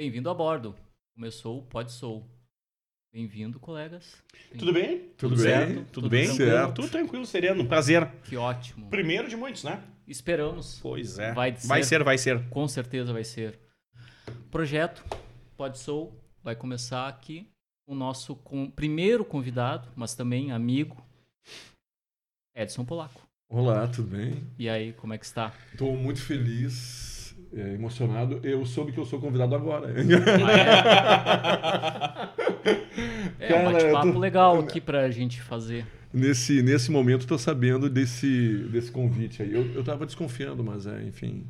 Bem-vindo a bordo. Começou o Pod Soul. Bem-vindo, colegas. Tudo bem? Tudo, Tudo bem? certo? Tudo, Tudo bem? tranquilo? Tudo tranquilo, sereno. Prazer. Que ótimo. Primeiro de muitos, né? Esperamos. Pois é. Vai vai ser. ser, vai ser. Com certeza vai ser. Projeto Pod Soul vai começar aqui com o nosso com- primeiro convidado, mas também amigo, Edson Polaco. Olá, tudo bem? E aí, como é que está? Estou muito feliz, é, emocionado. Eu soube que eu sou convidado agora. É, Cara, um bate-papo tô- legal aqui pra gente fazer. nesse, nesse momento, estou sabendo desse, desse convite aí. Eu, eu tava desconfiando, mas é, enfim.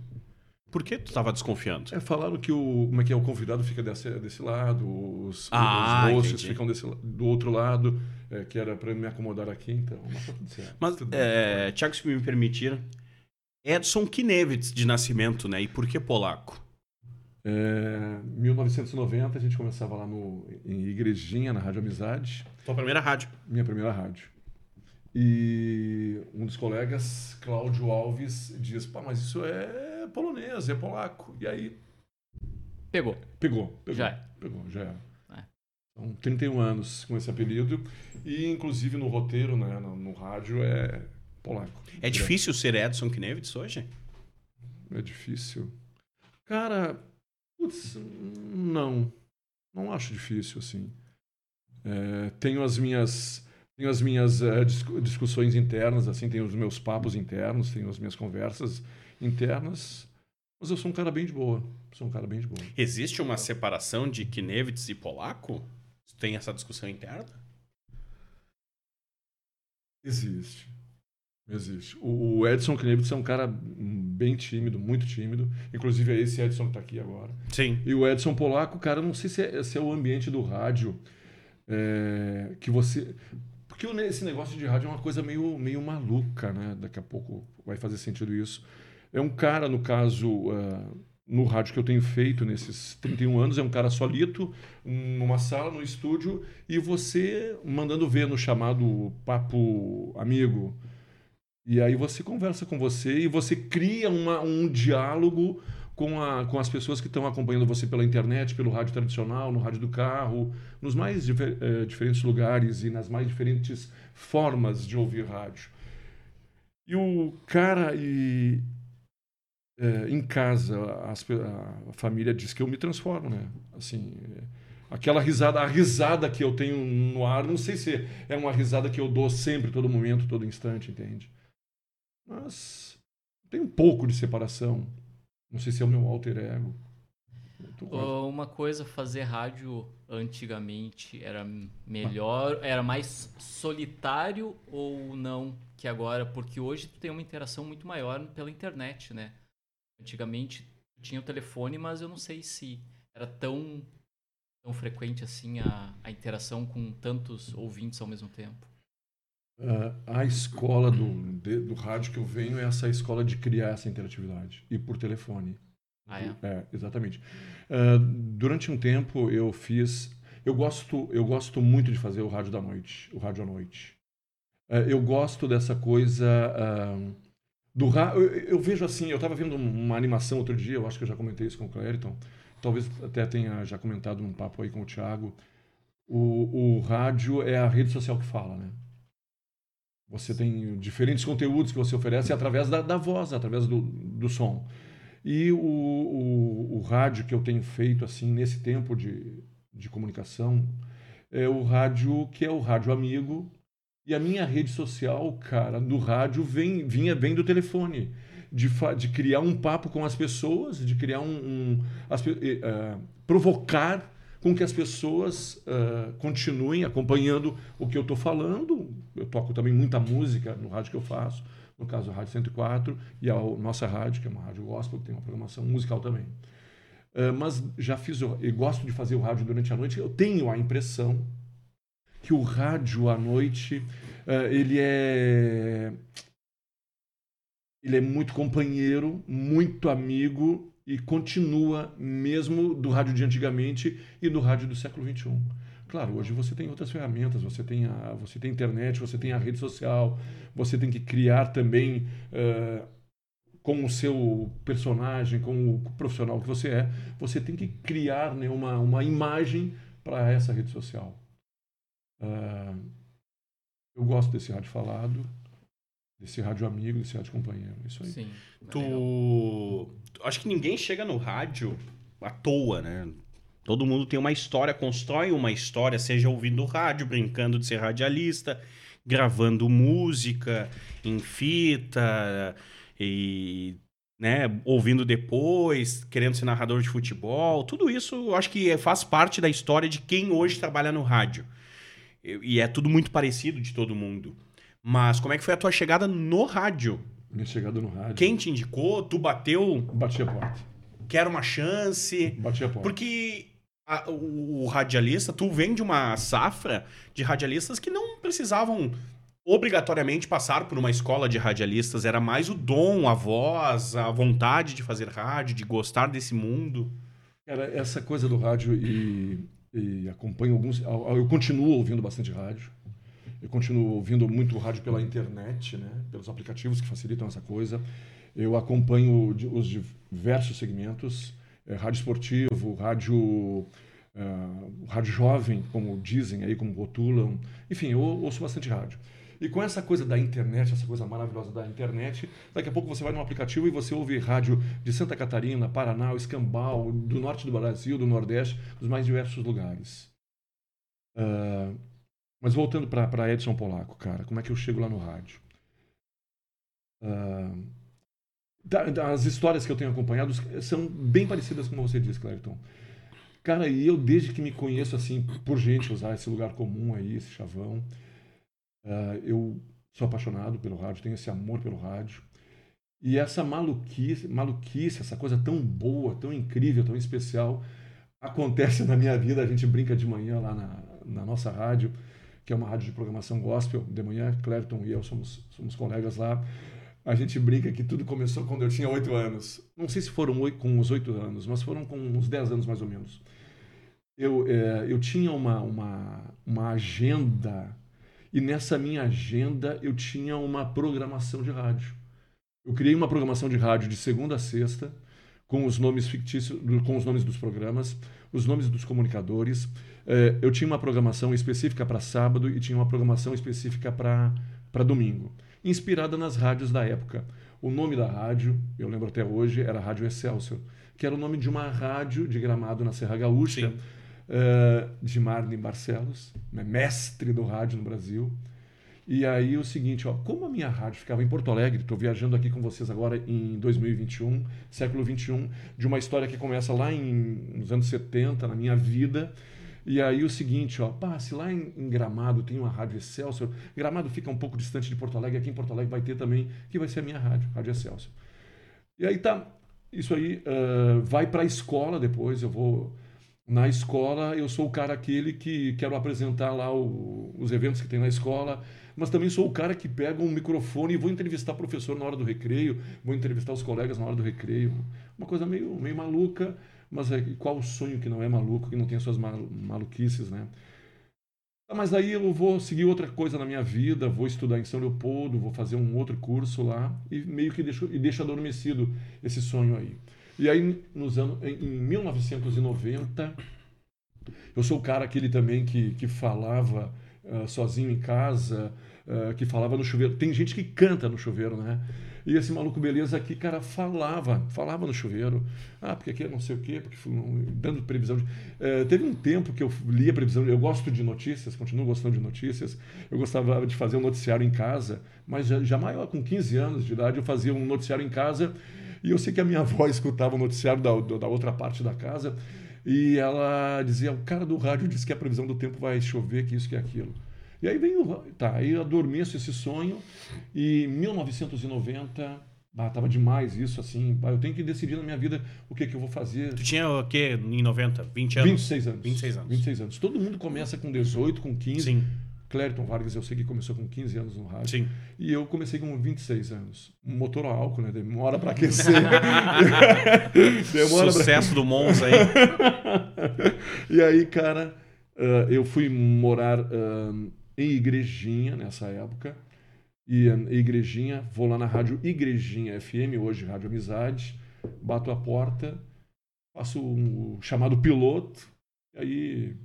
Por que tu tava desconfiando? É, falaram que o, como é que é, o convidado fica desse, desse lado, os, Ah, os hosts entendi. ficam desse, do outro lado, é, que era para me acomodar aqui, então. Mas tá tudo certo. Mas, é, Tiago, se me permitir, Edson Kinevitz de nascimento, né? E por que polaco? É, 1990, a gente começava lá no, em Igrejinha, na Rádio Amizade. Tua primeira rádio. minha primeira rádio. E um dos colegas, Cláudio Alves, diz: pá, mas isso é polonês, é polaco. E aí Pegou. pegou, pegou Já é. pegou, já era. É. São 31 anos com esse apelido. E inclusive no roteiro, né, no, no rádio, é polaco. É difícil ser Edson Kinevitz hoje? É difícil. Cara, putz, não. Não acho difícil, assim. É, tenho as minhas. Tenho as minhas discu- discussões internas, assim, tenho os meus papos internos, tenho as minhas conversas internas, mas eu sou um cara bem de boa. Sou um cara bem de boa. Existe uma separação de Kinevitz e polaco? Tem essa discussão interna? Existe. Existe. O Edson Knebitz é um cara bem tímido, muito tímido. Inclusive é esse Edson que está aqui agora. Sim. E o Edson Polaco, cara, não sei se é, se é o ambiente do rádio é, que você. Porque esse negócio de rádio é uma coisa meio, meio maluca, né? Daqui a pouco vai fazer sentido isso. É um cara, no caso, ah, no rádio que eu tenho feito nesses 31 anos, é um cara solito, numa sala, no estúdio, e você mandando ver no chamado papo amigo. E aí você conversa com você e você cria uma, um diálogo com, a, com as pessoas que estão acompanhando você pela internet, pelo rádio tradicional, no rádio do carro, nos mais difer- eh, diferentes lugares e nas mais diferentes formas de ouvir rádio. E o cara e eh, em casa as a família diz que eu me transformo, né? Assim, eh, aquela risada, a risada que eu tenho no ar, não sei se é uma risada que eu dou sempre, todo momento, todo instante, entende? Mas tem um pouco de separação. Não sei se é o meu alter ego. Uh, Uma coisa, fazer rádio antigamente era melhor, era mais solitário ou não que agora? Porque hoje tu tem uma interação muito maior pela internet, né? Antigamente tinha o telefone, mas eu não sei se era tão, tão frequente assim a, a interação com tantos ouvintes ao mesmo tempo. Ah, a escola do, de- do rádio que eu venho é essa escola de criar essa interatividade. E por telefone. Ah, é? É, exatamente. Ah, durante um tempo eu fiz. Eu gosto, eu gosto muito de fazer o rádio da noite, o rádio à noite. Ah, eu gosto dessa coisa do rádio. Eu, eu vejo assim, eu estava vendo uma animação outro dia, eu acho que eu já comentei isso com o Clériton, talvez até tenha já comentado num papo aí com o Thiago. O, o rádio é a rede social que fala, né? Você tem diferentes conteúdos que você oferece através da, da voz, através do, do som. E o, o, o rádio que eu tenho feito assim nesse tempo de, de comunicação é o rádio que é o rádio amigo. E a minha rede social, cara, do rádio vem, vinha vem do telefone. De, de criar um papo com as pessoas, de criar um. um as ah, provocar com que as pessoas ah, continuem acompanhando o que eu estou falando. Eu toco também muita música no rádio que eu faço, no caso a Rádio 104, e a nossa rádio, que é uma rádio gospel, que tem uma programação musical também. Ah, mas já fiz, eu gosto de fazer o rádio durante a noite, eu tenho a impressão que o rádio à noite, ah, ele é ele é muito companheiro, muito amigo e continua mesmo do rádio de antigamente e do rádio do século XXI. Claro, hoje você tem outras ferramentas, você tem a, você tem internet, você tem a rede social, você tem que criar também eh, com o seu personagem, com o profissional que você é, você tem que criar né, uma, uma imagem para essa rede social. Uh, eu gosto desse rádio falado, desse rádio amigo, desse rádio companheiro. Isso aí. Sim. Tu. Acho que ninguém chega no rádio à toa, né? Todo mundo tem uma história, constrói uma história, seja ouvindo rádio, brincando de ser radialista, gravando música em fita e né, ouvindo depois, querendo ser narrador de futebol. Tudo isso eu acho que faz parte da história de quem hoje trabalha no rádio. E é tudo muito parecido de todo mundo. Mas como é que foi a tua chegada no rádio? Minha chegada no rádio. Quem te indicou? Tu bateu? Bati a porta. Quer uma chance? Bati a porta. Porque a, o, o radialista, tu vem de uma safra de radialistas que não precisavam obrigatoriamente passar por uma escola de radialistas. Era mais o dom, a voz, a vontade de fazer rádio, de gostar desse mundo. Cara, essa coisa do rádio e, e acompanho alguns. Eu continuo ouvindo bastante rádio. Eu continuo ouvindo muito rádio pela internet, né? pelos aplicativos que facilitam essa coisa. Eu acompanho os diversos segmentos, é, rádio esportivo, rádio, uh, rádio jovem, como dizem aí, como rotulam. Enfim, eu ouço bastante rádio. E com essa coisa da internet, essa coisa maravilhosa da internet, daqui a pouco você vai num aplicativo e você ouve rádio de Santa Catarina, Paraná, Escambau, do norte do Brasil, do Nordeste, dos mais diversos lugares. Uh, mas voltando para Edson Polaco, cara, como é que eu chego lá no rádio? Uh, as histórias que eu tenho acompanhado são bem parecidas com você disse, Clayton. Cara, e eu desde que me conheço assim, por gente usar esse lugar comum aí, esse chavão, uh, eu sou apaixonado pelo rádio, tenho esse amor pelo rádio. E essa maluquice, maluquice, essa coisa tão boa, tão incrível, tão especial, acontece na minha vida. A gente brinca de manhã lá na, na nossa rádio que é uma rádio de programação gospel. De manhã, Clerton e eu somos, somos colegas lá. A gente brinca que tudo começou quando eu tinha oito anos. Não sei se foram oito, com os oito anos, mas foram com uns dez anos mais ou menos. Eu, é, eu tinha uma, uma, uma agenda e nessa minha agenda eu tinha uma programação de rádio. Eu criei uma programação de rádio de segunda a sexta, com os nomes fictícios, com os nomes dos programas, os nomes dos comunicadores, é, eu tinha uma programação específica para sábado e tinha uma programação específica para domingo, inspirada nas rádios da época. O nome da rádio, eu lembro até hoje, era Rádio Excelsior, que era o nome de uma rádio de gramado na Serra Gaúcha, uh, de Marlene Barcelos, né, mestre do rádio no Brasil. E aí o seguinte, ó, como a minha rádio ficava em Porto Alegre, estou viajando aqui com vocês agora em 2021, século 21, de uma história que começa lá em, nos anos 70, na minha vida, e aí o seguinte, ó, pá, se lá em, em, Gramado tem uma rádio Excelsior, Gramado fica um pouco distante de Porto Alegre, aqui em Porto Alegre vai ter também, que vai ser a minha rádio, Rádio Excelsior. E aí tá, isso aí uh, vai para a escola depois, eu vou... Na escola, eu sou o cara aquele que quero apresentar lá o, os eventos que tem na escola, mas também sou o cara que pega um microfone e vou entrevistar professor na hora do recreio, vou entrevistar os colegas na hora do recreio. Uma coisa meio, meio maluca, mas é, qual o sonho que não é maluco, que não tem as suas maluquices, né? Ah, mas aí eu vou seguir outra coisa na minha vida, vou estudar em São Leopoldo, vou fazer um outro curso lá e meio que deixo, e deixo adormecido esse sonho aí. E aí, nos anos, em 1990, eu sou o cara aquele também que, que falava uh, sozinho em casa, uh, que falava no chuveiro. Tem gente que canta no chuveiro, né? E esse maluco beleza aqui, cara, falava, falava no chuveiro. Ah, porque aqui é não sei o quê, porque dando previsão. De... É, teve um tempo que eu lia previsão, eu gosto de notícias, continuo gostando de notícias. Eu gostava de fazer um noticiário em casa, mas já, já maior, com 15 anos de idade, eu fazia um noticiário em casa. E eu sei que a minha avó escutava o noticiário da, da outra parte da casa. E ela dizia: o cara do rádio disse que a previsão do tempo vai chover, que isso, que aquilo. E aí vem o. Tá, aí eu adormeço esse sonho e em 1990. Ah, tava demais isso, assim. eu tenho que decidir na minha vida o que, que eu vou fazer. Tu tinha o quê em 90? 20 anos? 26 anos. 26 anos. 26 anos. Todo mundo começa com 18, com 15. Sim. Clériton Vargas, eu sei que começou com 15 anos no rádio. Sim. E eu comecei com 26 anos. Motor a álcool, né? Demora para aquecer. Demora Sucesso pra... do Monza aí. e aí, cara, uh, eu fui morar uh, em igrejinha nessa época. e, e Igrejinha, vou lá na rádio Igrejinha FM, hoje Rádio Amizade, bato a porta, faço um chamado piloto, e aí,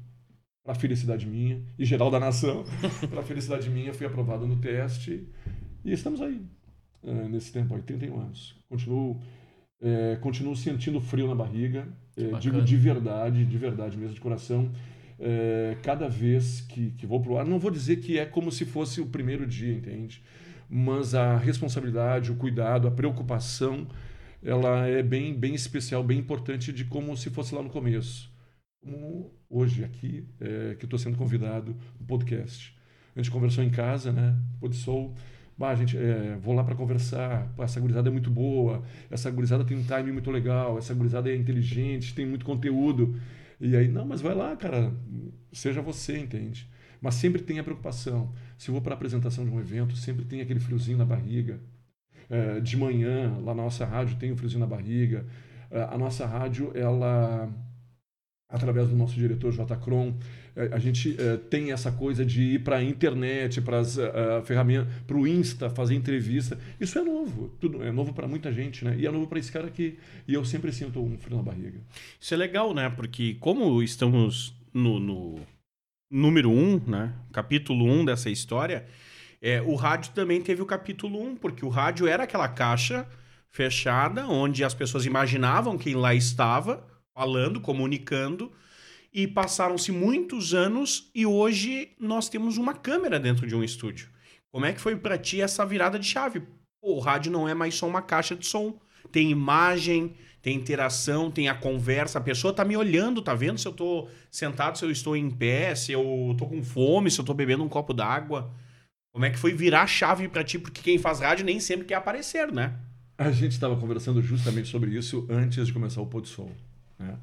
para felicidade minha e geral da nação, para felicidade minha, fui aprovado no teste e estamos aí, uh, nesse tempo aí, 31 anos. Continuo, é, continuo sentindo frio na barriga, é, digo de verdade, de verdade mesmo, de coração. É, cada vez que, que vou pro ar, não vou dizer que é como se fosse o primeiro dia, entende? Mas a responsabilidade, o cuidado, a preocupação, ela é bem, bem especial, bem importante de como se fosse lá no começo. Como hoje aqui, é, que estou sendo convidado no podcast. A gente conversou em casa, né? Podsol. Bah, gente, é, vou lá para conversar. Pô, essa gurizada é muito boa. Essa gurizada tem um time muito legal. Essa gurizada é inteligente, tem muito conteúdo. E aí, não, mas vai lá, cara. Seja você, entende? Mas sempre tem a preocupação. Se eu vou para a apresentação de um evento, sempre tem aquele friozinho na barriga. É, de manhã, lá na nossa rádio, tem um friozinho na barriga. É, a nossa rádio, ela através do nosso diretor J. Cron, é, a gente uh, tem essa coisa de ir para a internet, para as uh, ferramentas, para o Insta, fazer entrevista. Isso é novo, tudo é novo para muita gente, né? E é novo para esse cara aqui. E eu sempre sinto um frio na barriga. Isso é legal, né? Porque como estamos no, no número um, né? Capítulo um dessa história, é, o rádio também teve o capítulo um, porque o rádio era aquela caixa fechada onde as pessoas imaginavam quem lá estava falando, comunicando, e passaram-se muitos anos e hoje nós temos uma câmera dentro de um estúdio. Como é que foi para ti essa virada de chave? Pô, o rádio não é mais só uma caixa de som. Tem imagem, tem interação, tem a conversa. A pessoa tá me olhando, tá vendo se eu tô sentado, se eu estou em pé, se eu tô com fome, se eu tô bebendo um copo d'água. Como é que foi virar a chave para ti? Porque quem faz rádio nem sempre quer aparecer, né? A gente estava conversando justamente sobre isso antes de começar o Pôr do Sol. Né?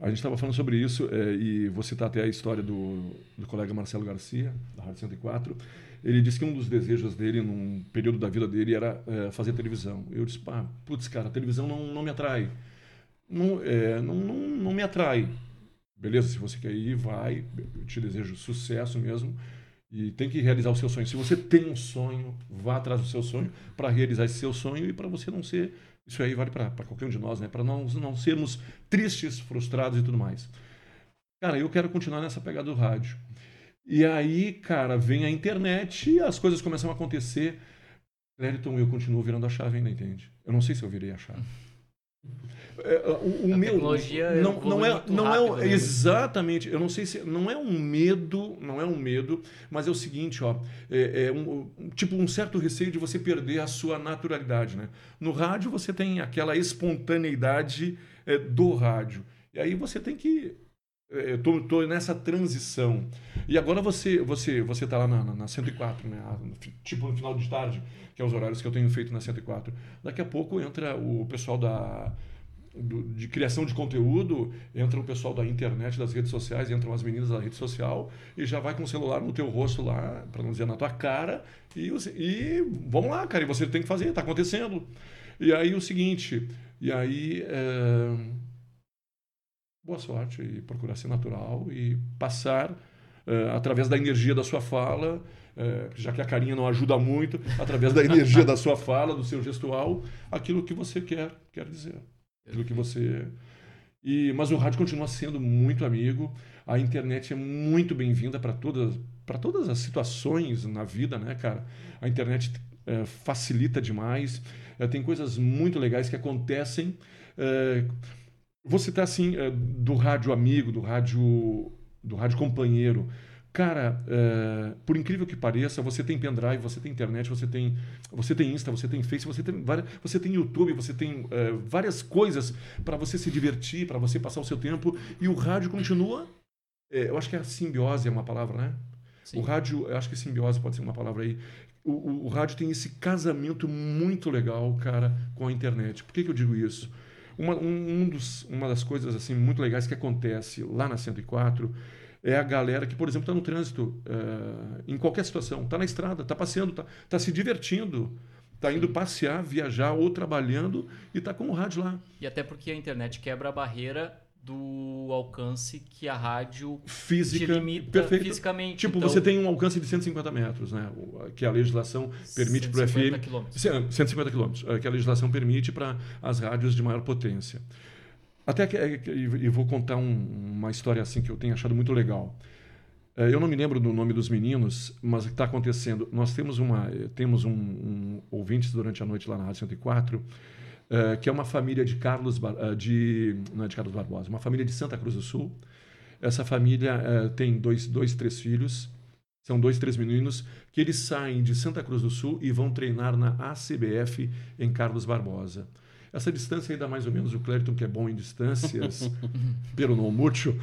A gente estava falando sobre isso é, e vou citar até a história do, do colega Marcelo Garcia, da Rádio 104. Ele disse que um dos desejos dele, num período da vida dele, era é, fazer televisão. Eu disse, pá, putz, cara, a televisão não, não me atrai. Não, é, não, não, não me atrai. Beleza, se você quer ir, vai. Eu te desejo sucesso mesmo. E tem que realizar o seu sonho. Se você tem um sonho, vá atrás do seu sonho para realizar esse seu sonho e para você não ser isso aí vale para qualquer um de nós, né? Para não, não sermos tristes, frustrados e tudo mais. Cara, eu quero continuar nessa pegada do rádio. E aí, cara, vem a internet e as coisas começam a acontecer. Clériton, eu continuo virando a chave ainda, entende? Eu não sei se eu virei a chave. É, o, o meu não, não é não rápido, é né? exatamente. Eu não sei se não é um medo não é um medo mas é o seguinte ó. É, é um, tipo um certo receio de você perder a sua naturalidade né? No rádio você tem aquela espontaneidade é, do rádio. E aí você tem que é, eu tô, tô, nessa transição. E agora você você você tá lá na, na, na 104 né? Tipo no final de tarde que é os horários que eu tenho feito na 104 daqui a pouco entra o pessoal da do, de criação de conteúdo, entra o pessoal da internet, das redes sociais, entram as meninas da rede social e já vai com o celular no teu rosto lá, para não dizer na tua cara, e, e vamos lá, cara, e você tem que fazer, está acontecendo. E aí o seguinte, e aí é, boa sorte e procurar ser natural e passar é, através da energia da sua fala, é, já que a carinha não ajuda muito, através da energia da sua fala, do seu gestual, aquilo que você quer, quer dizer aquilo que você. E, mas o rádio continua sendo muito amigo. A internet é muito bem-vinda para todas, para todas as situações na vida, né, cara? A internet é, facilita demais. É, tem coisas muito legais que acontecem. É, vou citar assim é, do rádio amigo, do rádio, do rádio companheiro. Cara, é, por incrível que pareça, você tem pendrive, você tem internet, você tem, você tem Insta, você tem Face, você tem, várias, você tem YouTube, você tem é, várias coisas para você se divertir, para você passar o seu tempo. E o rádio continua. É, eu acho que a simbiose é uma palavra, né? Sim. O rádio, eu acho que simbiose pode ser uma palavra aí. O, o, o, rádio tem esse casamento muito legal, cara, com a internet. Por que, que eu digo isso? Uma, um, um dos, uma das coisas assim muito legais que acontece lá na 104 é a galera que, por exemplo, está no trânsito, é, em qualquer situação, está na estrada, está passeando, está tá se divertindo, está indo passear, viajar ou trabalhando e está com o rádio lá. E até porque a internet quebra a barreira do alcance que a rádio Física, limita perfeito. fisicamente. Tipo, Então, você tem um alcance de 150 metros, né? Que a legislação permite para o 150 FM. quilômetros. Cem- 150 quilômetros, é, que a legislação permite para as rádios de maior potência. Até que, é, e vou contar um- uma história assim que eu tenho achado muito legal. É, Eu não me lembro do nome dos meninos, mas o que está acontecendo? Nós temos uma, eh, temos um, um ouvintes durante a noite lá na Rádio 104, eh, que é uma família de Carlos, Bar- eh, de não é de Carlos Barbosa, uma família de Santa Cruz do Sul. Essa família eh, tem dois, dois, três filhos. São dois, três meninos que eles saem de Santa Cruz do Sul e vão treinar na ACBF em Carlos Barbosa. Essa distância aí dá mais ou menos o Clériton, que é bom em distâncias, pelo não mútil,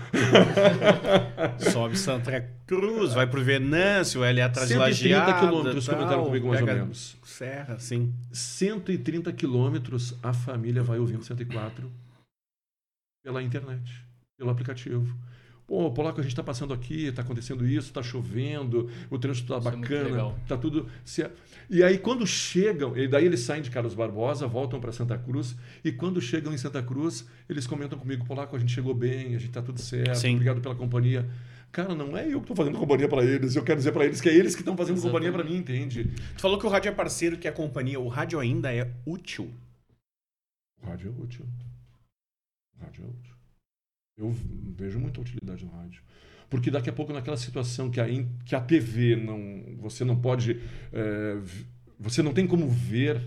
Sobe Santa Cruz, vai pro Venâncio, ele é atrás de 130 Lajeado. quilômetros, tal, comentaram comigo mais ou menos. Serra, sim. 130 quilômetros a família vai ouvindo 104 pela internet, pelo aplicativo. Pô, Polaco, a gente está passando aqui, está acontecendo isso, está chovendo, o trânsito está é bacana, está tudo. se- E aí, quando chegam, e daí eles saem de Carlos Barbosa, voltam para Santa Cruz, e quando chegam em Santa Cruz, eles comentam comigo: Polaco, a gente chegou bem, a gente está tudo certo, Sim. obrigado pela companhia. Cara, não é eu que estou fazendo companhia para eles, eu quero dizer para eles que é eles que estão fazendo Exatamente. companhia para mim, entende? Tu falou que o rádio é parceiro, que a companhia, o rádio ainda é útil. O rádio é útil. O rádio é útil. Eu vejo muita utilidade no rádio. Porque daqui a pouco, naquela situação que a, que a TV não. Você não pode. é, você não tem como ver,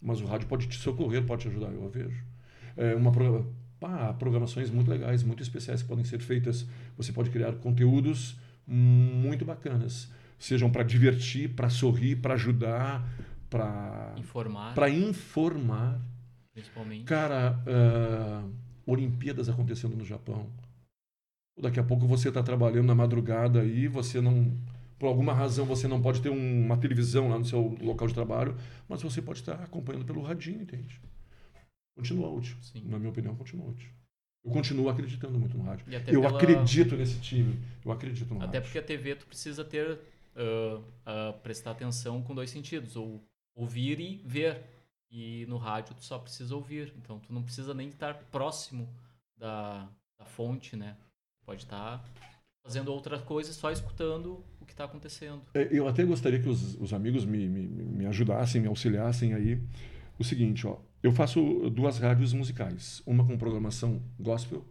mas o rádio pode te socorrer, pode te ajudar. Eu vejo. É uma pá, programações muito legais, muito especiais que podem ser feitas. Você pode criar conteúdos muito bacanas. Sejam para divertir, para sorrir, para ajudar, para Informar, para informar. principalmente. Cara, ah, Olimpíadas acontecendo no Japão. Daqui a pouco você está trabalhando na madrugada aí, você não. Por alguma razão você não pode ter um- uma televisão lá no seu local de trabalho, mas você pode estar acompanhando pelo radinho, entende? Continua útil. Sim. Na minha opinião, continua útil. Eu continuo acreditando muito no rádio. E até Eu pela- acredito nesse time. Eu acredito no Até rádio. porque a TV tu precisa ter ah, ah, prestar atenção com dois sentidos, ou ouvir e ver. E no rádio tu só precisa ouvir, então tu não precisa nem estar próximo da, da fonte, né? Pode estar fazendo outra coisa, só escutando o que está acontecendo. É, Eu até gostaria que os, os amigos me, me, me ajudassem, me auxiliassem aí. O seguinte, ó, eu faço duas rádios musicais, uma com programação gospel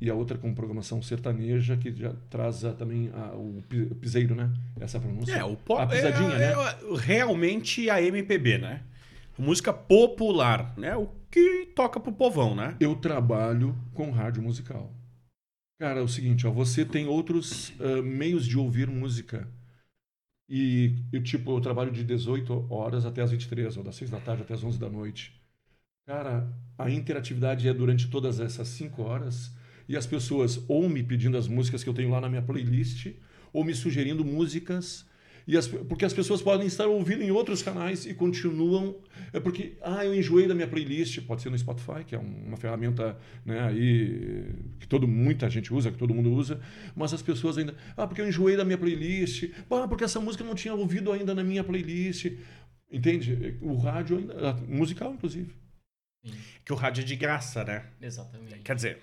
e a outra com programação sertaneja que já traz também a- o pi- piseiro, né? Essa pronúncia. É, o pop. A pisadinha, é, né? é realmente a MPB, né? Música popular, né? O que toca pro povão, né? Eu trabalho com rádio musical. Cara, é o seguinte, ó, você tem outros ah, meios de ouvir música. E eu, tipo, eu trabalho de 18 horas até as 23, ou das 6 da tarde até as 11 da noite. Cara, a interatividade é durante todas essas 5 horas. E as pessoas ou me pedindo as músicas que eu tenho lá na minha playlist, ou me sugerindo músicas. E as, porque as pessoas podem estar ouvindo em outros canais e continuam. É porque, ah, eu enjoei da minha playlist, pode ser no Spotify, que é um- uma ferramenta né, aí, que todo, muita gente usa, que todo mundo usa, mas as pessoas ainda. Ah, porque eu enjoei da minha playlist. Ah, porque essa música eu não tinha ouvido ainda na minha playlist. Entende? O rádio ainda. Musical, inclusive. Sim, Que o rádio é de graça, né? exatamente. Quer dizer,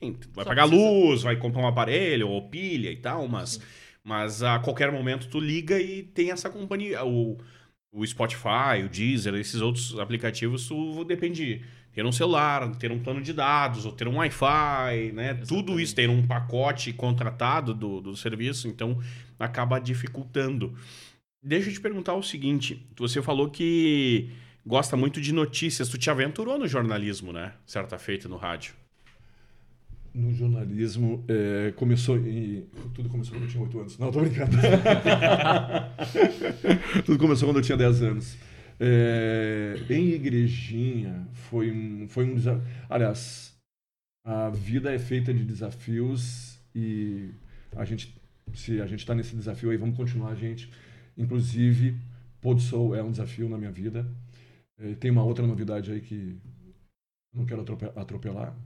vai Só pagar precisa- luz, vai comprar um aparelho ou pilha e tal, mas, Sim. Mas a qualquer momento tu liga e tem essa companhia. O, o Spotify, o Deezer, esses outros aplicativos, tu depende de ter um celular, ter um plano de dados, ou ter um Wi-Fi, né? Tudo Exatamente. isso tem um pacote contratado do, do serviço, então acaba dificultando. Deixa eu te perguntar o seguinte: você falou que gosta muito de notícias, tu te aventurou no jornalismo, né? Certa feita no rádio. No jornalismo, é, começou em. Tudo começou quando eu tinha 8 anos. Não, tô brincando. Tudo começou quando eu tinha 10 anos. É, em igrejinha, foi um, foi um desafio. Aliás, a vida é feita de desafios e a gente, se a gente está nesse desafio aí, vamos continuar, gente. Inclusive, Pôr Sol é um desafio na minha vida. É, tem uma outra novidade aí que não quero atrope- atropelar.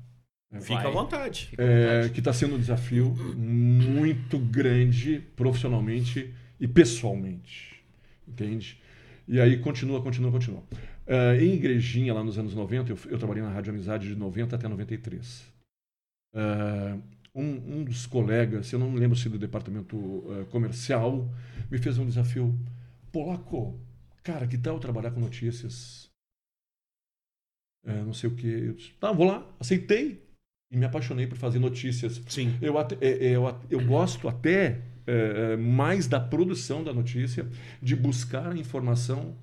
Fica à vontade. Fica à É, que está sendo um desafio muito grande profissionalmente e pessoalmente. Entende? E aí continua, continua, continua. É, em Igrejinha, lá nos anos 90, eu, eu trabalhei na Rádio Amizade de 90 até 93. uh, um, um, dos colegas, eu não me lembro se do departamento uh, comercial, me fez um desafio. Polaco, cara, que tal trabalhar com notícias? É, não sei o que. Eu disse, tá, vou lá, aceitei. E me apaixonei por fazer notícias. Sim. Eu, até, eu, eu gosto até é, mais da produção da notícia, de buscar a informação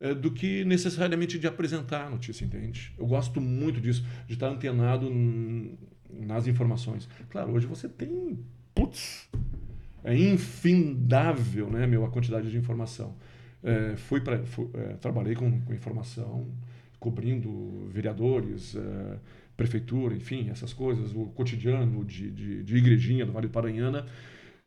é, do que necessariamente de apresentar a notícia, entende? Eu gosto muito disso, de estar antenado nas informações. Claro, hoje você tem, putz, é infindável, né, meu, a quantidade de informação. É, fui pra, fui, é, trabalhei com, com, informação, cobrindo vereadores, é, prefeitura, enfim, essas coisas, o cotidiano de, de, de igrejinha do Vale do Paranhana.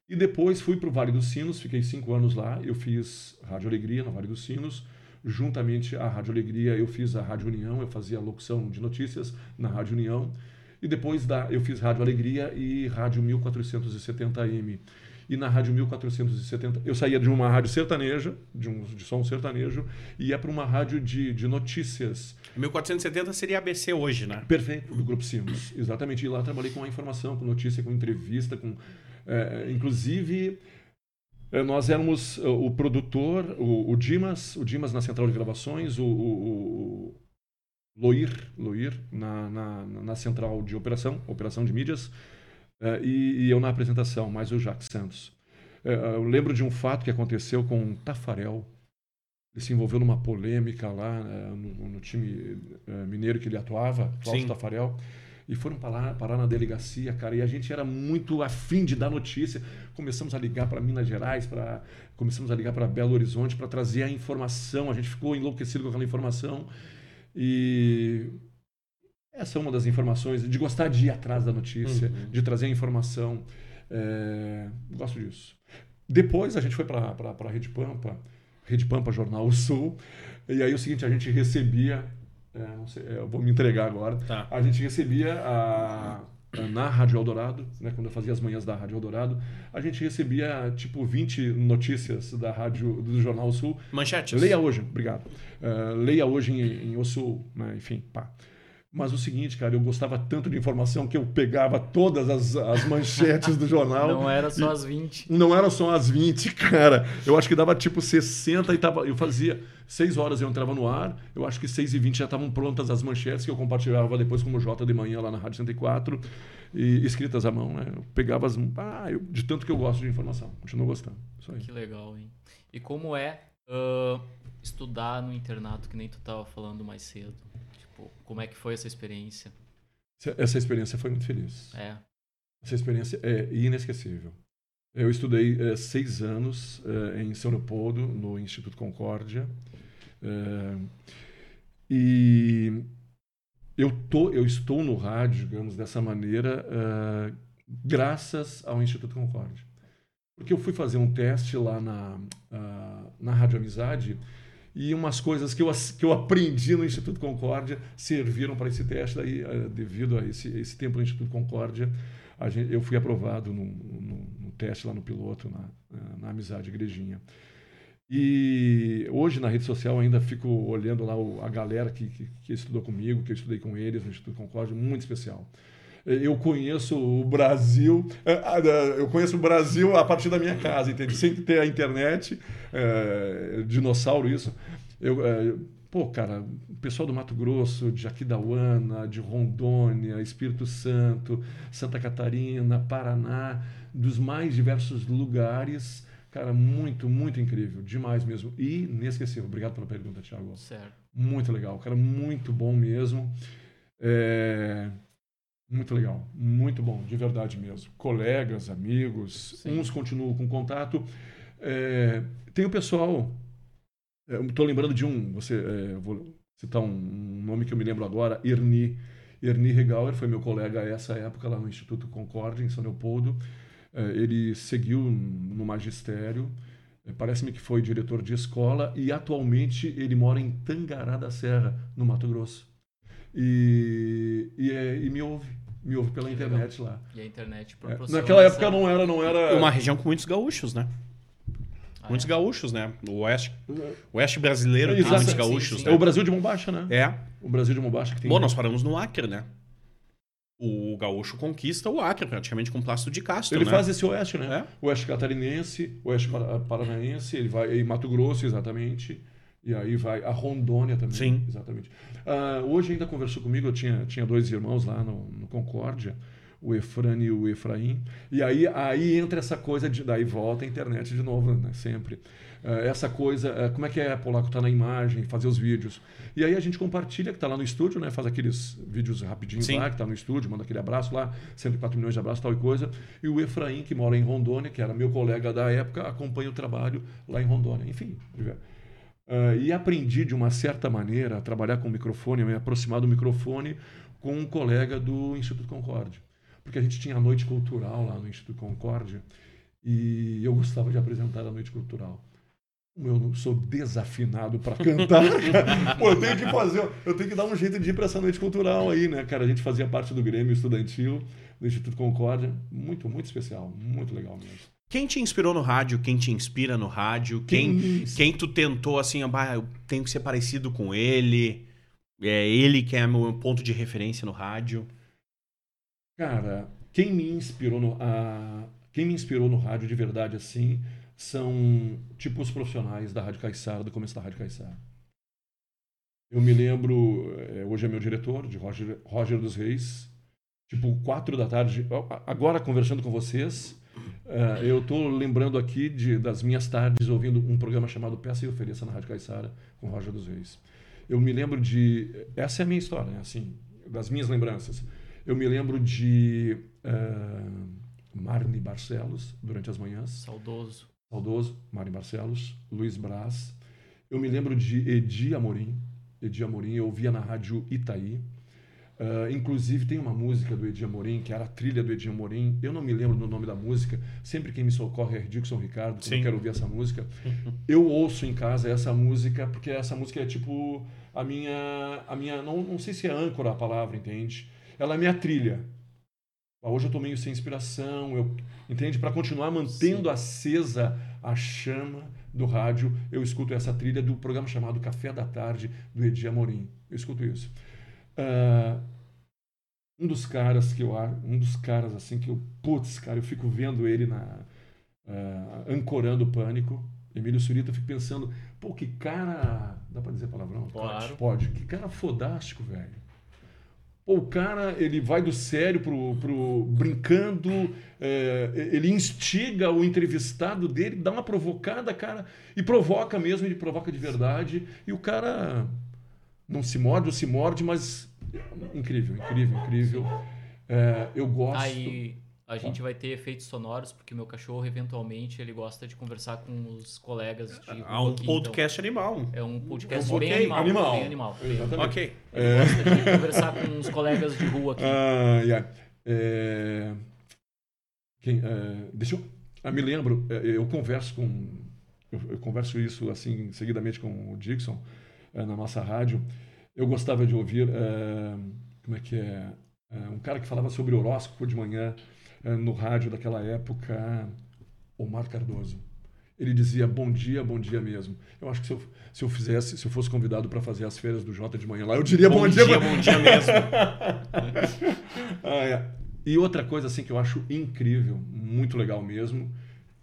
E depois fui para o Vale dos Sinos, fiquei cinco anos lá. Eu fiz Rádio Alegria no Vale dos Sinos. Juntamente à Rádio Alegria, eu fiz a Rádio União, eu fazia locução de notícias na Rádio União. E depois da, eu fiz Rádio Alegria e Rádio 1470M. E na Rádio 1470, eu saía de uma rádio sertaneja, de um de som sertanejo, e ia para uma rádio de, de notícias. 1470 seria ABC hoje, né? Perfeito, do Grupo Sinos. Exatamente. E lá trabalhei com a informação, com notícia, com entrevista, com é, inclusive, é, nós éramos é, o produtor, o, o, Dimas, o Dimas na central de gravações, o, o, o Loir, Loir na, na, na, central de operação, operação de mídias, é, e, e, eu na apresentação, mais o Jacques Santos. É, eu lembro de um fato que aconteceu com o Tafarel. Ele se envolveu numa polêmica lá é, no, no, time mineiro que ele atuava, Cláudio Tafarel e foram parar, parar na delegacia, cara. E a gente era muito afim de dar notícia. Começamos a ligar para Minas Gerais, para começamos a ligar para Belo Horizonte para trazer a informação. A gente ficou enlouquecido com aquela informação. E essa é uma das informações, de gostar de ir atrás da notícia, uhum. de trazer a informação. É, gosto disso. Depois a gente foi para a Rede Pampa, Rede Pampa Jornal Sul. E aí o seguinte, a gente recebia é, sei, é, eu vou me entregar agora. Tá. A gente recebia a, na Rádio Eldorado, né, quando eu fazia as manhãs da Rádio Eldorado, a gente recebia tipo 20 notícias da rádio do Jornal Sul. Manchetes. Leia hoje, obrigado. Uh, leia hoje em, em O Sul, né, enfim, pá. Mas o seguinte, cara, eu gostava tanto de informação que eu pegava todas as, as manchetes do jornal. Não era só as 20. Não era só as 20, cara. Eu acho que dava tipo 60 e tava. Eu fazia 6 horas eu entrava no ar. Eu acho que 6 e 20 já estavam prontas as manchetes que eu compartilhava depois como J de manhã lá na Rádio 104. E escritas à mão, né? Eu pegava as. Ah, eu, de tanto que eu gosto de informação. Continuo gostando. Isso aí. Que legal, hein? E como é uh, estudar no internato, que nem tu estava falando mais cedo? Tipo, como é que foi essa experiência? Essa experiência foi muito feliz. É. Essa experiência é inesquecível. Eu estudei é, seis anos é, em São Leopoldo, no Instituto Concórdia. É, e eu, tô, eu estou no rádio, digamos, dessa maneira, graças ao Instituto Concórdia. Porque eu fui fazer um teste lá na, na Rádio Amizade e umas coisas que eu, que eu aprendi no Instituto Concórdia serviram para esse teste. Daí, eh, devido a esse, esse tempo no Instituto Concórdia, gente, eu fui aprovado no, no, no, teste lá no piloto, na, na Amizade Igrejinha. E hoje na rede social ainda fico olhando lá o, a galera que, que, que, estudou comigo, que eu estudei com eles no Instituto Concórdia, muito especial. Eu conheço o Brasil, eh, ah, eu conheço o Brasil a partir da minha casa, entende? Sem ter a internet, é, dinossauro isso. Eu, é, pô, cara, o pessoal do Mato Grosso, de Aquidauana, de Rondônia, Espírito Santo, Santa Catarina, Paraná, dos mais diversos lugares. Cara, muito, muito incrível. Demais mesmo. E inesquecível. Obrigado pela pergunta, Thiago. Certo. Muito legal. Cara, muito bom mesmo. É... Muito legal, muito bom, de verdade mesmo. Colegas, amigos, Sim. uns continuam com contato. É, tem o pessoal, estou lembrando de um, você, é, vou citar um, um, nome que eu me lembro agora, Erni. Erni Regauer foi meu colega a essa época lá no Instituto Concórdia, em São Leopoldo. É, ele seguiu no magistério, é, parece-me que foi diretor de escola e atualmente ele mora em Tangará da Serra, no Mato Grosso e, e, é, e me ouve. Me ouve pela internet lá. E a internet é, Naquela época não era, não era. Uma região com muitos gaúchos, né? Ah, muitos é? gaúchos, né? O oeste, o oeste brasileiro é, tem muitos gaúchos. Sim, sim. Né? É o Brasil de Mombacha, né? É. O Brasil de Mombacha que tem. Bom, nós paramos no Acre, né? o gaúcho conquista o Acre praticamente com Plácido de Castro, Ele né? faz esse oeste, né? É. Oeste catarinense, oeste para- paranaense, ele vai em Mato Grosso, exatamente. E aí vai a Rondônia também. Sim. Exatamente. Ah, hoje ainda conversou comigo, eu tinha, tinha dois irmãos lá no, no Concórdia, o Efrani e o Efraim. E aí, aí entra essa coisa, de, daí volta a internet de novo, né? Sempre. Ah, essa coisa, ah, como é que é, Polaco, tá na imagem, fazer os vídeos. E aí a gente compartilha, que tá lá no estúdio, né? Faz aqueles vídeos rapidinhos Sim. lá, que tá no estúdio, manda aquele abraço lá, 104 milhões de abraços, tal e coisa. E o Efraim, que mora em Rondônia, que era meu colega da época, acompanha o trabalho lá em Rondônia. Enfim, ah, e aprendi de uma certa maneira a trabalhar com o microfone, a me aproximar do microfone com um colega do Instituto Concórdia. Porque a gente tinha a noite cultural lá no Instituto Concórdia e eu gostava de apresentar a noite cultural. Eu não sou desafinado para cantar, pô, eu tenho que fazer, eu tenho que dar um jeito de ir para essa noite cultural aí, né, cara? A gente fazia parte do Grêmio Estudantil do Instituto Concórdia, muito, muito especial, muito legal mesmo. Quem te inspirou no rádio? Quem te inspira no rádio? Quem, Quem- quem tu tentou assim, ah, eu tenho que ser parecido com ele? É ele que é meu ponto de referência no rádio. Cara, quem me inspirou no, quem me inspirou no rádio de verdade assim são tipo os profissionais da Rádio Caixara, do começo da Rádio Caixara. Eu me lembro, eh, hoje é meu diretor, de Roger, Roger dos Reis, tipo quatro da tarde, agora conversando com vocês, eh, eu tô lembrando aqui de, das minhas tardes ouvindo um programa chamado Peça e Ofereça na Rádio Caixara com Roger dos Reis. Eu me lembro de, essa é a minha história, né? assim, das minhas lembranças. Eu me lembro de uh, Marne Barcelos, durante as manhãs. Saudoso. Saudoso, Marne Barcelos. Luiz Braz. Eu me lembro de Edi Amorim. Edi Amorim, eu ouvia na rádio Itaí. Uh, inclusive, tem uma música do Edi Amorim, que era a trilha do Edi Amorim. Eu não me lembro do nome da música. Sempre quem me socorre é Dixon Ricardo, Sim. eu quero ouvir essa música. eu ouço em casa essa música, porque essa música é tipo a minha. A minha não, não sei se é âncora a palavra, entende? Ela é minha trilha. Ah, Hoje eu tô meio sem inspiração, eu, entende? Para continuar mantendo acesa a chama do rádio, eu escuto essa trilha do programa chamado Café da Tarde, do Edi Amorim. Eu escuto isso. Ah, um dos caras que eu acho, um dos caras assim que eu, putz, cara, eu fico vendo ele na ah, ancorando o pânico, Emílio Surita, eu fico pensando, pô, que cara, dá para dizer palavrão? Claro. Pode. Que cara fodástico, velho. Pô, o cara, ele vai do sério pro, pro brincando, é, ele instiga o entrevistado dele, dá uma provocada, cara, e provoca mesmo, ele provoca de verdade, e o cara não se morde ou se morde, mas incrível, incrível, incrível. É, eu gosto. Aí a gente vai ter efeitos sonoros, porque o meu cachorro, eventualmente, ele gosta de conversar com os colegas de Há um podcast animal. Então, é um podcast Um bem animal, animal. Bem animal. Bem-. Ok. Ele gosta de conversar com os colegas de rua aqui. Ah, yeah. É, quem, é, deixa eu. Ah, me lembro, é, eu converso com. Eu, eu converso isso assim seguidamente com o Dixon é, na nossa rádio. Eu gostava de ouvir. é, como é que é? É, um cara que falava sobre horóscopo de manhã no rádio daquela época, Omar Cardoso. Ele dizia bom dia, bom dia mesmo. Eu acho que se eu, se eu fizesse, se eu fosse convidado para fazer as feiras do Jota de manhã lá, eu diria bom, Bom dia, dia, bom dia mesmo. ah, é. E outra coisa assim que eu acho incrível, muito legal mesmo,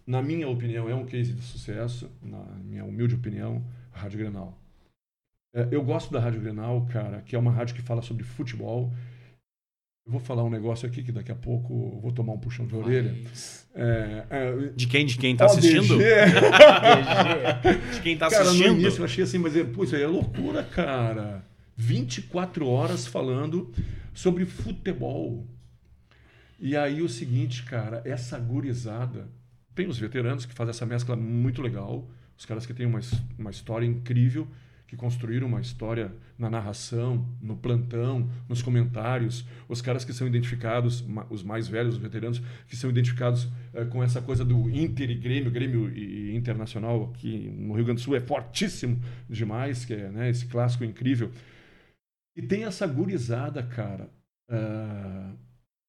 na minha opinião é um case de sucesso, na minha humilde opinião, Rádio Grenal. É, eu gosto da Rádio Grenal, cara, que é uma rádio que fala sobre futebol. Eu vou falar um negócio aqui que daqui a pouco eu vou tomar um puxão de orelha. É, é, De quem? De quem tá assistindo? De quem tá Cara, no assistindo? início eu achei assim, mas é, pô, isso aí é loucura, cara. 24 horas falando sobre futebol. E aí o seguinte, cara, essa gurizada. Tem os veteranos que fazem essa mescla muito legal, os caras que têm uma, uma história incrível, que construíram uma história na narração, no plantão, nos comentários, os caras que são identificados, os mais velhos, os veteranos, que são identificados eh, com essa coisa do Inter e Grêmio, Grêmio e, e Internacional aqui no Rio Grande do Sul é fortíssimo demais, que é né, esse clássico incrível. E tem essa gurizada, cara. ah,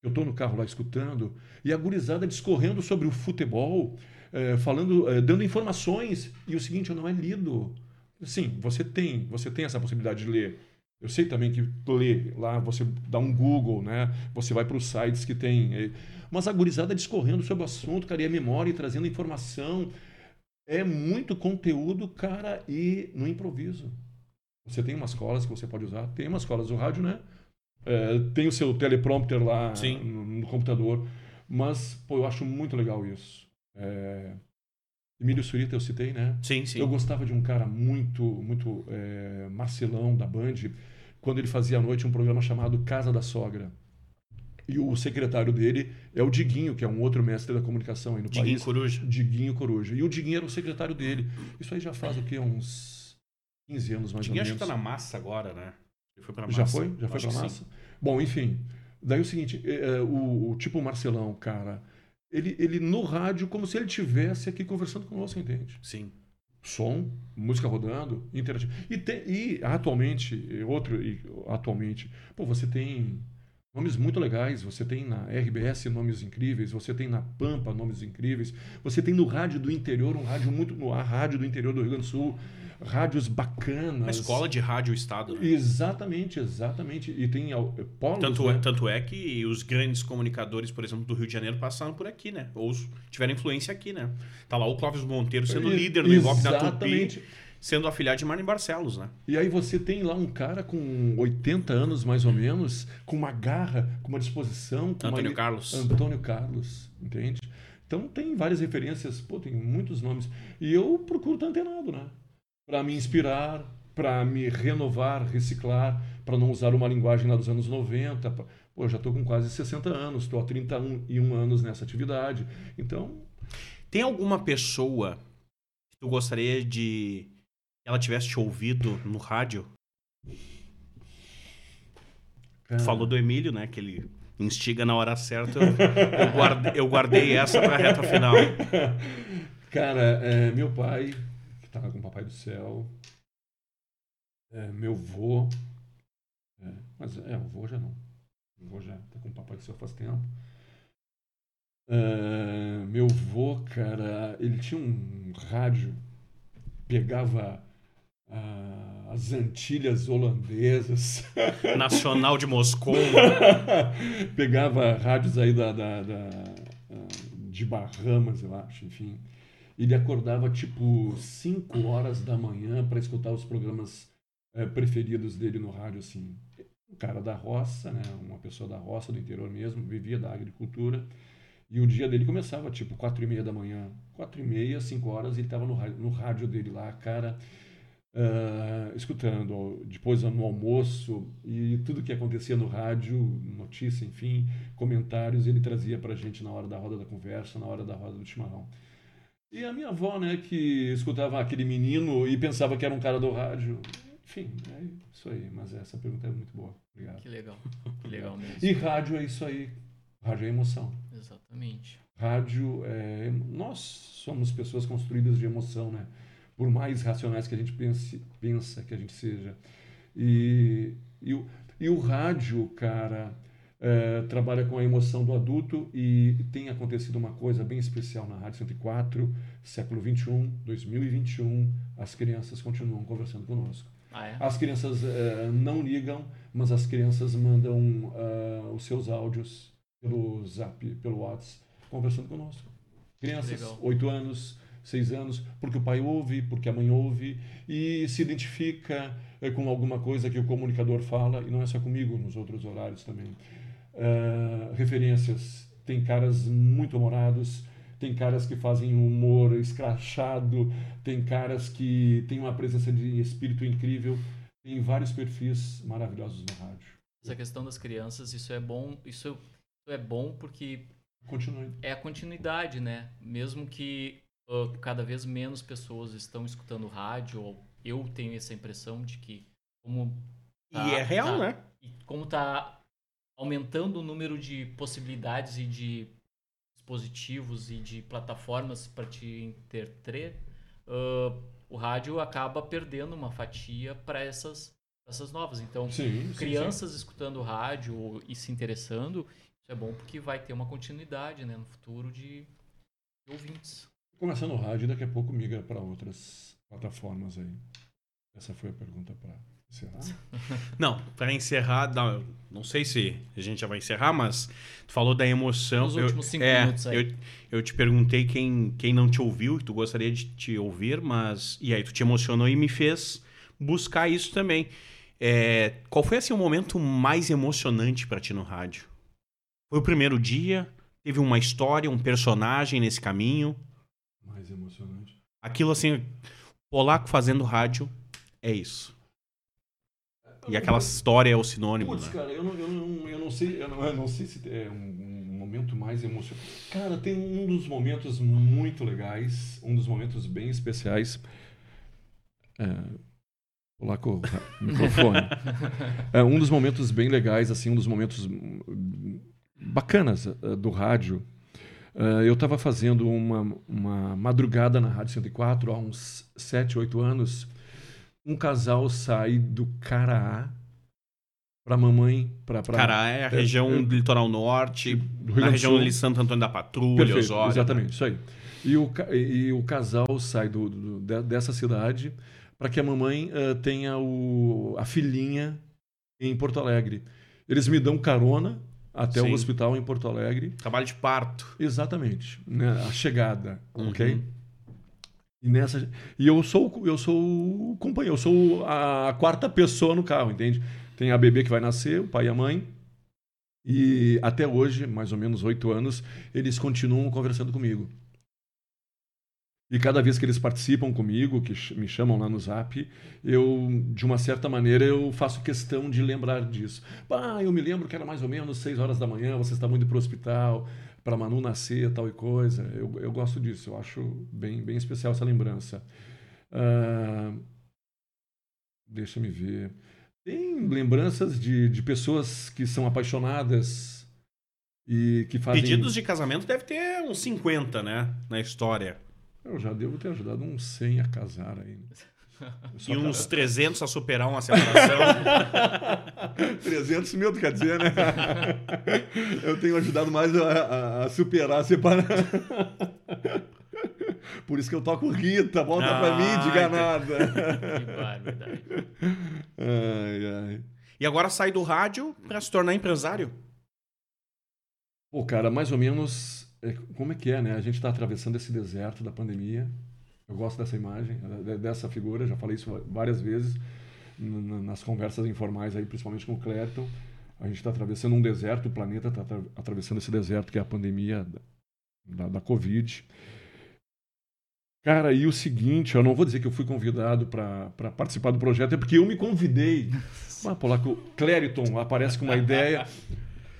eu estou no carro lá escutando, e a gurizada discorrendo sobre o futebol, eh, falando, eh, dando informações, e o seguinte, não é lido. Sim, você tem, você tem essa possibilidade de ler. Eu sei também que lê lá, você dá um Google, né? Você vai para os sites que tem. eh, Mas a gurizada discorrendo sobre o assunto, cara, e a memória e trazendo informação. É muito conteúdo, cara, e no improviso. Você tem umas colas que você pode usar, tem umas colas do rádio, né? É, tem o seu teleprompter lá Sim. no, no computador. Mas, pô, eu acho muito legal isso. É, Emílio Surita eu citei, né? Sim, sim. Eu gostava de um cara muito, muito é, Marcelão da Band, quando ele fazia à noite um programa chamado Casa da Sogra. E o secretário dele é o Diguinho, que é um outro mestre da comunicação aí no Diguinho país. Coruja. Diguinho Coruja. E o Diguinho era o secretário dele. Isso aí já faz o quê? Uns 15 anos mais Diguinho ou acho menos. que tá na massa agora, né? Ele foi pra massa. Já foi? Já foi Acho pra massa? Bom, enfim. Daí o seguinte, é, é, o, o tipo Marcelão, cara, ele, ele no rádio, como se ele tivesse aqui conversando conosco, entende? Sim. som, música rodando, interativo. E, tem, e atualmente, outro, e atualmente, pô, você tem nomes muito legais, você tem na RBS nomes incríveis, você tem na Pampa nomes incríveis, você tem no rádio do interior, um rádio muito, no a rádio do interior do Rio Grande do Sul, rádios bacanas. Uma escola de rádio estado, né? Exatamente, exatamente. E tem al- polos, Tanto, né? é, tanto é que os grandes comunicadores, por exemplo, do Rio de Janeiro passaram por aqui, né? Ou tiveram influência aqui, né? Tá lá o Clóvis Monteiro sendo líder no Ibope da Tupi, Exatamente. Sendo afiliado de Marne Barcelos, né? E aí você tem lá um cara com 80 anos, mais ou menos, com uma garra, com uma disposição. Com Antônio uma... Carlos. Antônio Carlos, entende? Então tem várias referências, pô, tem muitos nomes. E eu procuro estar antenado, né? Para me inspirar, para me renovar, reciclar, para não usar uma linguagem lá dos anos 90. pra- Pô, eu já estou com quase 60 anos, estou há 31 anos nessa atividade. Então, Tem alguma pessoa que tu gostaria de ela tivesse te ouvido no rádio? Tu falou do Emílio, né? Que ele instiga na hora certa. Eu, eu guardei, eu guardei essa pra reta final. Cara, é, meu pai, que tá com o Papai do Céu, é, meu vô, é, mas é, o vô já não. O vô já tá com o Papai do Céu faz tempo. É, meu vô, cara, ele tinha um rádio, pegava ah, as Antilhas holandesas, Nacional de Moscou. pegava rádios aí da, da- da- de Bahamas, eu acho, enfim. Ele acordava tipo 5 horas da manhã para escutar os programas eh, preferidos dele no rádio, assim. Um cara da roça, né? Uma pessoa da roça, do interior mesmo, vivia da agricultura. E o dia dele começava tipo 4 e meia da manhã. 4 e meia, 5 horas, ele estava no, rádio- no rádio dele lá, cara, ah, escutando. Depois no almoço e tudo que acontecia no rádio, notícia, enfim, comentários, ele trazia pra gente na hora da roda da conversa, na hora da roda do chimarrão. E a minha avó, né, que escutava aquele menino e pensava que era um cara do rádio. Enfim, é isso aí. Mas essa pergunta é muito boa. Obrigado. Que legal. Que legal mesmo. E rádio é isso aí. Rádio é emoção. Exatamente. Rádio é. Nós somos pessoas construídas de emoção, né? Por mais racionais que a gente pense, pensa que a gente seja. E, e, o, e o rádio, cara, é, trabalha com a emoção do adulto e tem acontecido uma coisa bem especial na Rádio 104, século 21, 2021. As crianças continuam conversando conosco. Ah, é? As crianças eh, não ligam, mas as crianças mandam ah, os seus áudios pelo Zap, pelo WhatsApp, conversando conosco. Crianças, Legal. 8 anos, 6 anos, porque o pai ouve, porque a mãe ouve, e se identifica eh, com alguma coisa que o comunicador fala, e não é só comigo, nos outros horários também. Ah, referências, tem caras muito humorados, tem caras que fazem um humor escrachado, tem caras que têm uma presença de espírito incrível, tem vários perfis maravilhosos no rádio. Essa questão das crianças, isso é bom, isso isso é bom porque Continue. é a continuidade, né? Mesmo que ah, cada vez menos pessoas estão escutando rádio, ou eu tenho essa impressão de que como E tá- é real, tá- né? e como tá aumentando o número de possibilidades e de dispositivos e de plataformas para te interter, ah, o rádio acaba perdendo uma fatia para essas essas novas. Então, Sim, sim, crianças escutando rádio e se interessando, isso é bom porque vai ter uma continuidade, né, no futuro de, de ouvintes. Sim. Começa no rádio e daqui a pouco migra para outras plataformas aí. Essa foi a pergunta para Será? Não, para encerrar, não, não sei se a gente já vai encerrar, mas tu falou da emoção. Nos eu, últimos cinco é, minutos aí. Eu, eu te perguntei quem, quem não te ouviu, que tu gostaria de te ouvir, mas. E aí tu te emocionou e me fez buscar isso também. É, qual foi assim, o momento mais emocionante para ti no rádio? Foi o primeiro dia? Teve uma história, um personagem nesse caminho? Mais emocionante. Aquilo assim, polaco fazendo rádio é isso. E aquela história é o sinônimo, Putz, né? cara, eu não, eu não, eu não sei, eu não, eu não sei se é um, um momento mais emocionante. Cara, tem um dos momentos muito legais, um dos momentos bem especiais. É, vou lá com o microfone. É, um dos momentos bem legais, assim, um dos momentos hum, bacanas eh, do rádio. Eh, eu estava fazendo uma, uma madrugada na Rádio 104 há uns 7, 8 anos. Um casal sai do Caraá para mamãe, para Cara, é a região é- do litoral norte, do na região de Santo Antônio da Patrulha, Perfeito, Osório. exatamente, isso aí. E o, e o casal sai do, do- de- dessa cidade para que a mamãe eh, tenha o, a filhinha em Porto Alegre. Eles me dão carona até Sim. o hospital em Porto Alegre. Trabalho de parto. Exatamente, né? a chegada, Uhum. ok? E nessa e eu sou eu sou o companheiro, eu sou a quarta pessoa no carro, entende? Tem a bebê que vai nascer, o pai e a mãe. E até hoje, mais ou menos oito anos, eles continuam conversando comigo. E cada vez que eles participam comigo, que me chamam lá no Zap, eu, de uma certa maneira, eu faço questão de lembrar disso. Ah, eu me lembro que era mais ou menos seis horas da manhã, você estava indo para o hospital, para Manu nascer, tal e coisa. Eu, eu gosto disso, eu acho bem, bem especial essa lembrança. Ah, deixa me ver. Tem lembranças de, de pessoas que são apaixonadas e que fazem... Pedidos de casamento deve ter uns 50, né? Na história. Eu já devo ter ajudado uns 100 a casar aí. Eu só E uns cara- 300 a superar uma separação. 300 mil, tu quer dizer, né? Eu tenho ajudado mais a, a- a superar a separação. Por isso que eu toco Rita, volta pra Ah, mim, diga entendi. nada. Que barbaridade. Ai, ai. e agora sai do rádio para se tornar empresário. Pô, cara, mais ou menos. É, como é que é, né? A gente está atravessando esse deserto da pandemia. Eu gosto dessa imagem, de- dessa figura, já falei isso várias vezes nas conversas informais aí, principalmente com o Clériton. A gente está atravessando um deserto, o planeta está atravessando esse deserto que é a pandemia da, da, Covid. Cara, e o seguinte, eu não vou dizer que eu fui convidado para participar do projeto, é porque eu me convidei. Ah, pô, lá que o Clériton aparece com uma ideia,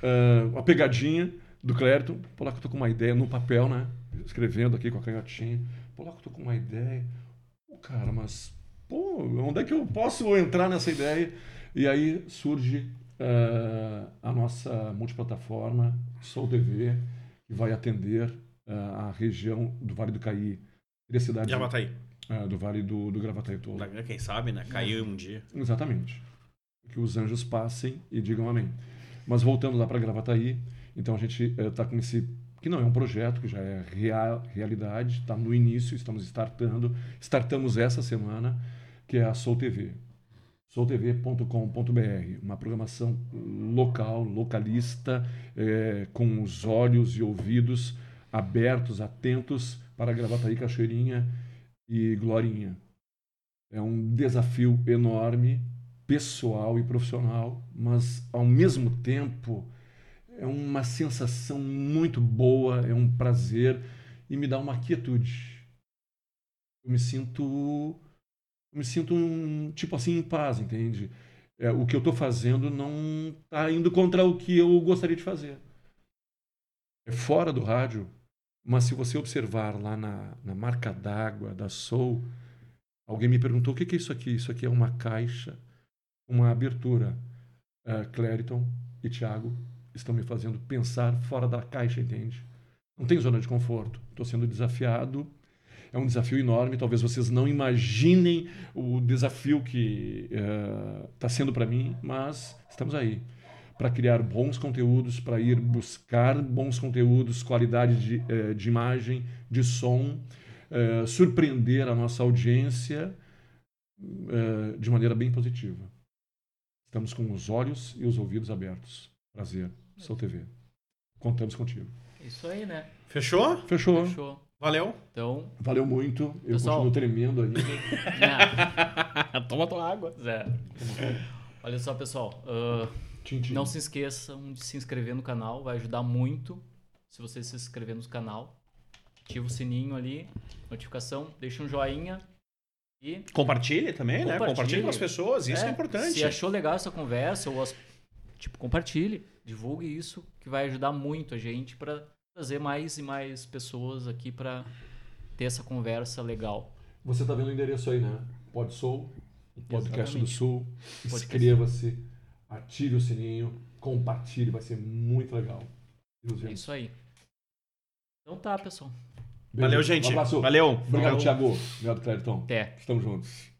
ah, uma pegadinha do Clériton. Pô, lá que eu tô com uma ideia no papel, né? Escrevendo aqui com a canhotinha. Pô, lá que eu tô com uma ideia. Pô, cara, mas, pô, onde é que eu posso entrar nessa ideia? E aí surge ah, a nossa multiplataforma, Soul TV, que vai atender ah, a região do Vale do Caí. Três cidades Gravataí. ah, do Vale do, do Gravataí todo. Quem sabe, né? Caiu um dia. Exatamente. Que os anjos passem e digam amém. Mas voltando lá para Gravataí, então a gente está com esse que não é um projeto, que já é real, realidade, está no início, estamos startando, startamos essa semana, que é a Soul TV. soultv.com.br, uma programação local, localista, eh, com os olhos e ouvidos abertos, atentos para Gravataí, Cachoeirinha e Glorinha. É um desafio enorme, pessoal e profissional, mas ao mesmo tempo é uma sensação muito boa, é um prazer e me dá uma quietude. Eu me sinto eu me sinto um, tipo assim em paz, entende? É, o que eu estou fazendo não está indo contra o que eu gostaria de fazer. É fora do rádio, mas se você observar lá na, na marca d'água da Soul, alguém me perguntou o que que é isso aqui. Isso aqui é uma caixa, uma abertura. Uh, Clériton e Thiago estão me fazendo pensar fora da caixa, entende? Não tem zona de conforto. Estou sendo desafiado. É um desafio enorme. Talvez vocês não imaginem o desafio que está sendo para mim, mas estamos aí para criar bons conteúdos, para ir buscar bons conteúdos, qualidade de, eh, de imagem, de som, eh, surpreender a nossa audiência eh, de maneira bem positiva. Estamos com os olhos e os ouvidos abertos. Prazer. Sou TV. Contamos contigo. Isso aí, né? Fechou? Fechou. Fechou. Valeu. Então, Valeu muito. Eu Pessoal. continuo tremendo ainda. né, Toma tua água. zero. Olha só, pessoal. ah, Tchim, tchim. não se esqueçam de se inscrever no canal. Vai ajudar muito se você se inscrever no canal. Ativa o sininho ali, notificação, deixa um joinha e Compartilhe também, né? Compartilhe. Compartilhe com as pessoas. Isso é, importante. Se achou legal essa conversa, ou as- tipo, compartilhe, divulgue isso, que vai ajudar muito a gente para trazer mais e mais pessoas aqui para ter essa conversa legal. Você tá vendo o endereço aí, né? Podsoul, o podcast do Exatamente. Sul. Podcast. Inscreva-se, ative o sininho, compartilhe, vai ser muito legal. É isso aí. Então tá, pessoal. Beijo. Valeu, gente. Um abraço. Valeu. Obrigado, Valeu. Thiago. Obrigado, Clériton. Até. Estamos juntos.